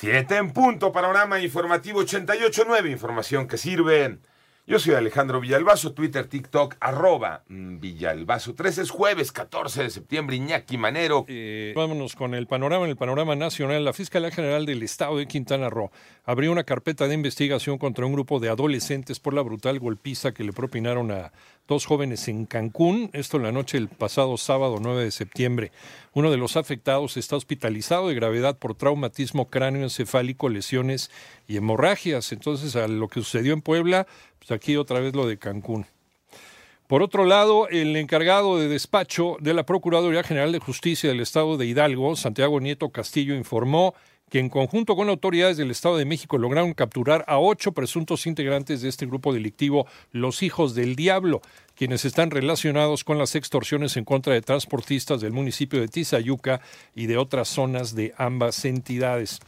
Siete en punto, panorama informativo 88.9, información que sirve. Yo soy Alejandro Villalbazo, Twitter, TikTok, arroba Villalbazo. 13 es jueves, 14 de septiembre, Iñaki Manero. Eh, vámonos con el panorama, en el panorama nacional. La Fiscalía General del Estado de Quintana Roo abrió una carpeta de investigación contra un grupo de adolescentes por la brutal golpiza que le propinaron a dos jóvenes en Cancún, esto en la noche del pasado sábado 9 de septiembre. Uno de los afectados está hospitalizado de gravedad por traumatismo cráneoencefálico, lesiones y hemorragias. Entonces, a lo que sucedió en Puebla, aquí otra vez lo de Cancún. Por otro lado, el encargado de despacho de la Procuraduría General de Justicia del Estado de Hidalgo, Santiago Nieto Castillo, informó que en conjunto con autoridades del Estado de México lograron capturar a ocho presuntos integrantes de este grupo delictivo, los hijos del diablo, quienes están relacionados con las extorsiones en contra de transportistas del municipio de Tizayuca y de otras zonas de ambas entidades.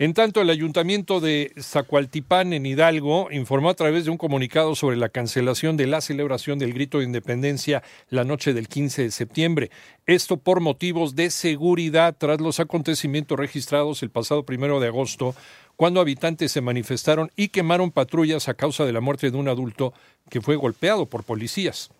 En tanto, el ayuntamiento de Zacualtipán, en Hidalgo, informó a través de un comunicado sobre la cancelación de la celebración del grito de independencia la noche del 15 de septiembre. Esto por motivos de seguridad tras los acontecimientos registrados el pasado primero de agosto, cuando habitantes se manifestaron y quemaron patrullas a causa de la muerte de un adulto que fue golpeado por policías.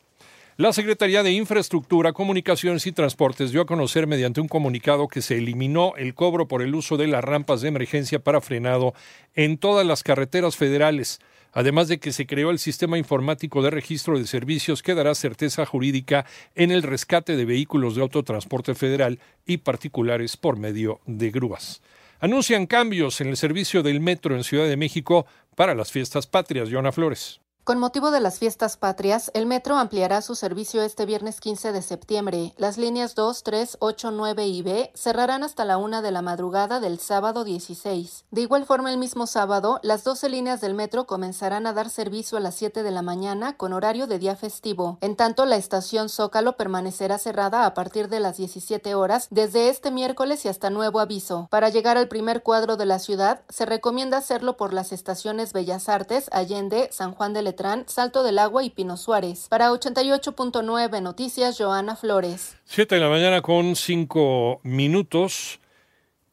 La Secretaría de Infraestructura, Comunicaciones y Transportes dio a conocer mediante un comunicado que se eliminó el cobro por el uso de las rampas de emergencia para frenado en todas las carreteras federales, además de que se creó el sistema informático de registro de servicios que dará certeza jurídica en el rescate de vehículos de autotransporte federal y particulares por medio de grúas. Anuncian cambios en el servicio del metro en Ciudad de México para las fiestas patrias. Joana Flores. Con motivo de las fiestas patrias, el metro ampliará su servicio este viernes 15 de septiembre. Las líneas 2, 3, 8, 9 y B cerrarán hasta la 1 de la madrugada del sábado 16. De igual forma, el mismo sábado, las 12 líneas del metro comenzarán a dar servicio a las 7 de la mañana con horario de día festivo. En tanto, la estación Zócalo permanecerá cerrada a partir de las 17 horas desde este miércoles y hasta nuevo aviso. Para llegar al primer cuadro de la ciudad, se recomienda hacerlo por las estaciones Bellas Artes, Allende, San Juan de Salto del Agua y Pino Suárez. Para 88.9 Noticias, Joana Flores. Siete de la mañana con cinco minutos.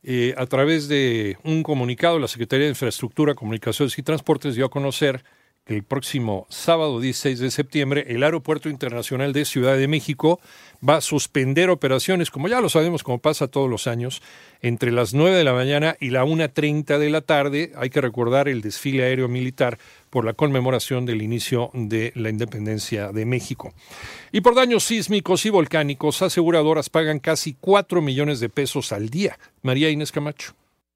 Eh, a través de un comunicado, la Secretaría de Infraestructura, Comunicaciones y Transportes dio a conocer el próximo sábado 16 de septiembre el Aeropuerto Internacional de Ciudad de México va a suspender operaciones, como ya lo sabemos, como pasa todos los años, entre las 9 de la mañana y la 1.30 de la tarde. Hay que recordar el desfile aéreo militar por la conmemoración del inicio de la independencia de México. Y por daños sísmicos y volcánicos, aseguradoras pagan casi 4 millones de pesos al día. María Inés Camacho.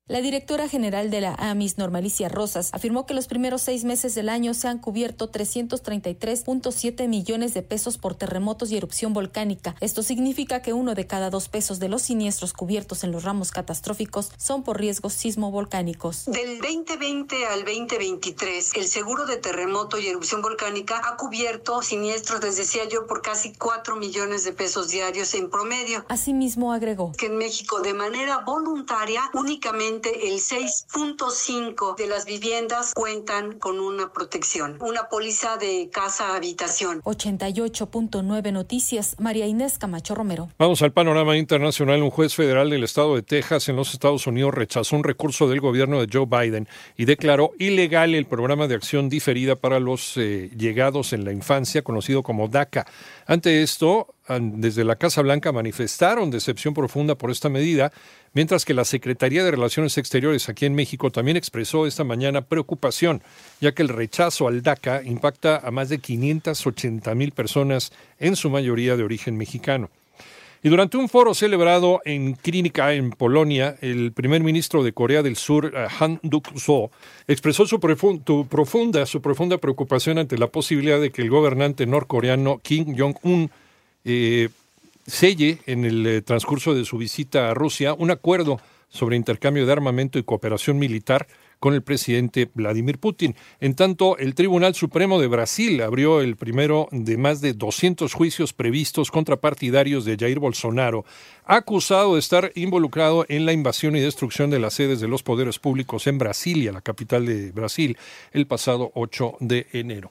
La directora general de la AMIS, Normalicia Rosas, afirmó que los primeros seis meses del año se han cubierto 333.7 millones de pesos por terremotos y erupción volcánica. Esto significa que uno de cada dos pesos de los siniestros cubiertos en los ramos catastróficos son por riesgos sismovolcánicos. Del 2020 al 2023, el seguro de terremoto y erupción volcánica ha cubierto siniestros, les decía yo, por casi 4 millones de pesos diarios en promedio. Asimismo, agregó que en México, de manera voluntaria, únicamente el 6.5 de las viviendas cuentan con una protección, una póliza de casa-habitación. 88.9 Noticias, María Inés Camacho Romero. Vamos al panorama internacional. Un juez federal del estado de Texas en los Estados Unidos rechazó un recurso del gobierno de Joe Biden y declaró ilegal el programa de acción diferida para los eh, llegados en la infancia, conocido como DACA. Ante esto, desde la Casa Blanca manifestaron decepción profunda por esta medida, mientras que la Secretaría de Relaciones Exteriores aquí en México también expresó esta mañana preocupación, ya que el rechazo al DACA impacta a más de 580 mil personas, en su mayoría de origen mexicano. Y durante un foro celebrado en Clínica, en Polonia, el primer ministro de Corea del Sur, eh, Han Duk-soo, expresó su profunda, su profunda preocupación ante la posibilidad de que el gobernante norcoreano Kim Jong-un eh, selle en el eh, transcurso de su visita a Rusia un acuerdo sobre intercambio de armamento y cooperación militar con el presidente Vladimir Putin. En tanto, el Tribunal Supremo de Brasil abrió el primero de más de 200 juicios previstos contra partidarios de Jair Bolsonaro, acusado de estar involucrado en la invasión y destrucción de las sedes de los poderes públicos en Brasilia, la capital de Brasil, el pasado 8 de enero.